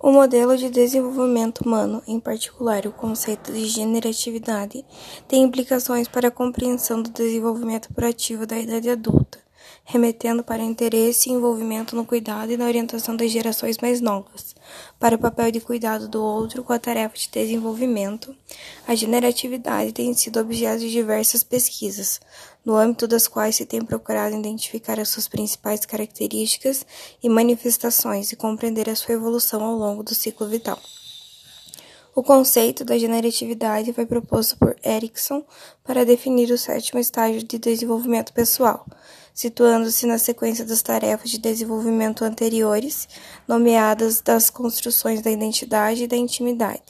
O modelo de desenvolvimento humano, em particular o conceito de generatividade, tem implicações para a compreensão do desenvolvimento proativo da idade adulta, remetendo para o interesse e envolvimento no cuidado e na orientação das gerações mais novas, para o papel de cuidado do outro com a tarefa de desenvolvimento. A generatividade tem sido objeto de diversas pesquisas, no âmbito das quais se tem procurado identificar as suas principais características e manifestações e compreender a sua evolução ao longo do ciclo vital. O conceito da generatividade foi proposto por Erickson para definir o sétimo estágio de desenvolvimento pessoal, situando-se na sequência das tarefas de desenvolvimento anteriores, nomeadas das construções da identidade e da intimidade.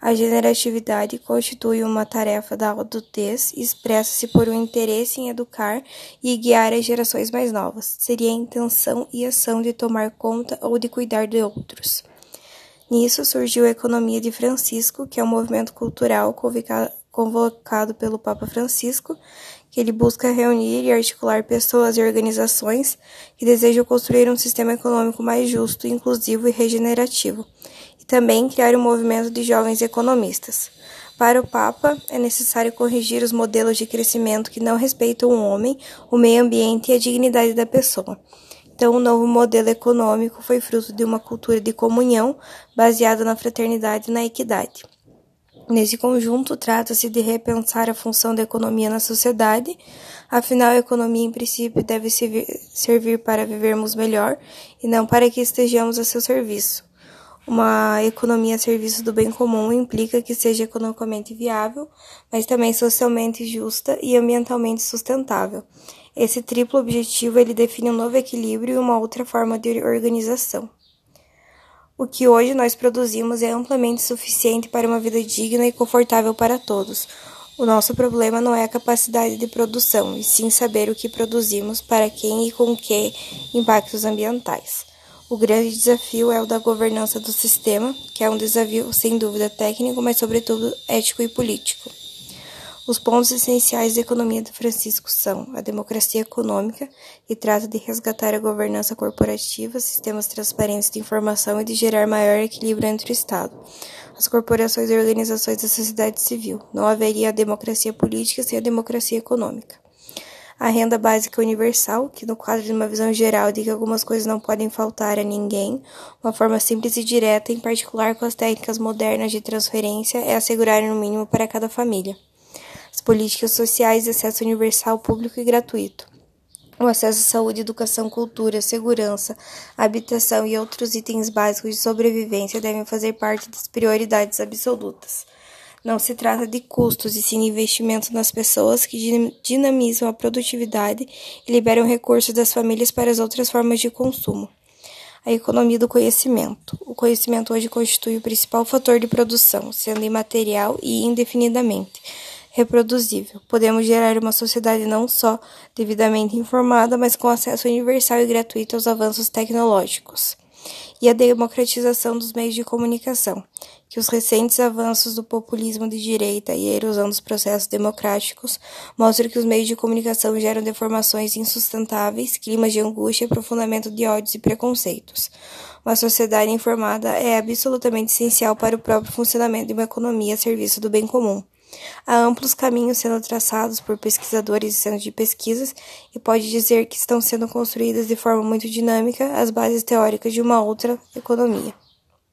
A generatividade constitui uma tarefa da adultez e expressa-se por um interesse em educar e guiar as gerações mais novas. Seria a intenção e ação de tomar conta ou de cuidar de outros. Nisso surgiu a Economia de Francisco, que é um movimento cultural convocado pelo Papa Francisco, que ele busca reunir e articular pessoas e organizações que desejam construir um sistema econômico mais justo, inclusivo e regenerativo e também criar um movimento de jovens economistas. Para o Papa, é necessário corrigir os modelos de crescimento que não respeitam o homem, o meio ambiente e a dignidade da pessoa. Então, o novo modelo econômico foi fruto de uma cultura de comunhão baseada na fraternidade e na equidade. Nesse conjunto, trata-se de repensar a função da economia na sociedade, afinal, a economia, em princípio, deve servir para vivermos melhor e não para que estejamos a seu serviço. Uma economia a serviço do bem comum implica que seja economicamente viável, mas também socialmente justa e ambientalmente sustentável. Esse triplo objetivo ele define um novo equilíbrio e uma outra forma de organização. O que hoje nós produzimos é amplamente suficiente para uma vida digna e confortável para todos. O nosso problema não é a capacidade de produção, e sim saber o que produzimos, para quem e com que impactos ambientais. O grande desafio é o da governança do sistema, que é um desafio sem dúvida técnico, mas sobretudo ético e político. Os pontos essenciais da economia de Francisco são a democracia econômica, que trata de resgatar a governança corporativa, sistemas transparentes de informação e de gerar maior equilíbrio entre o Estado, as corporações e organizações da sociedade civil. Não haveria a democracia política sem a democracia econômica a renda básica universal, que no quadro de uma visão geral de que algumas coisas não podem faltar a ninguém, uma forma simples e direta, em particular com as técnicas modernas de transferência, é assegurar no mínimo para cada família. As políticas sociais de acesso universal, público e gratuito. O acesso à saúde, educação, cultura, segurança, habitação e outros itens básicos de sobrevivência devem fazer parte das prioridades absolutas. Não se trata de custos, e sim de investimentos nas pessoas que dinamizam a produtividade e liberam recursos das famílias para as outras formas de consumo. A economia do conhecimento. O conhecimento hoje constitui o principal fator de produção, sendo imaterial e indefinidamente reproduzível. Podemos gerar uma sociedade não só devidamente informada, mas com acesso universal e gratuito aos avanços tecnológicos e a democratização dos meios de comunicação, que os recentes avanços do populismo de direita e a erosão dos processos democráticos mostram que os meios de comunicação geram deformações insustentáveis, climas de angústia, aprofundamento de ódios e preconceitos. Uma sociedade informada é absolutamente essencial para o próprio funcionamento de uma economia a serviço do bem comum. Há amplos caminhos sendo traçados por pesquisadores e centros de pesquisas, e pode dizer que estão sendo construídas de forma muito dinâmica as bases teóricas de uma outra economia.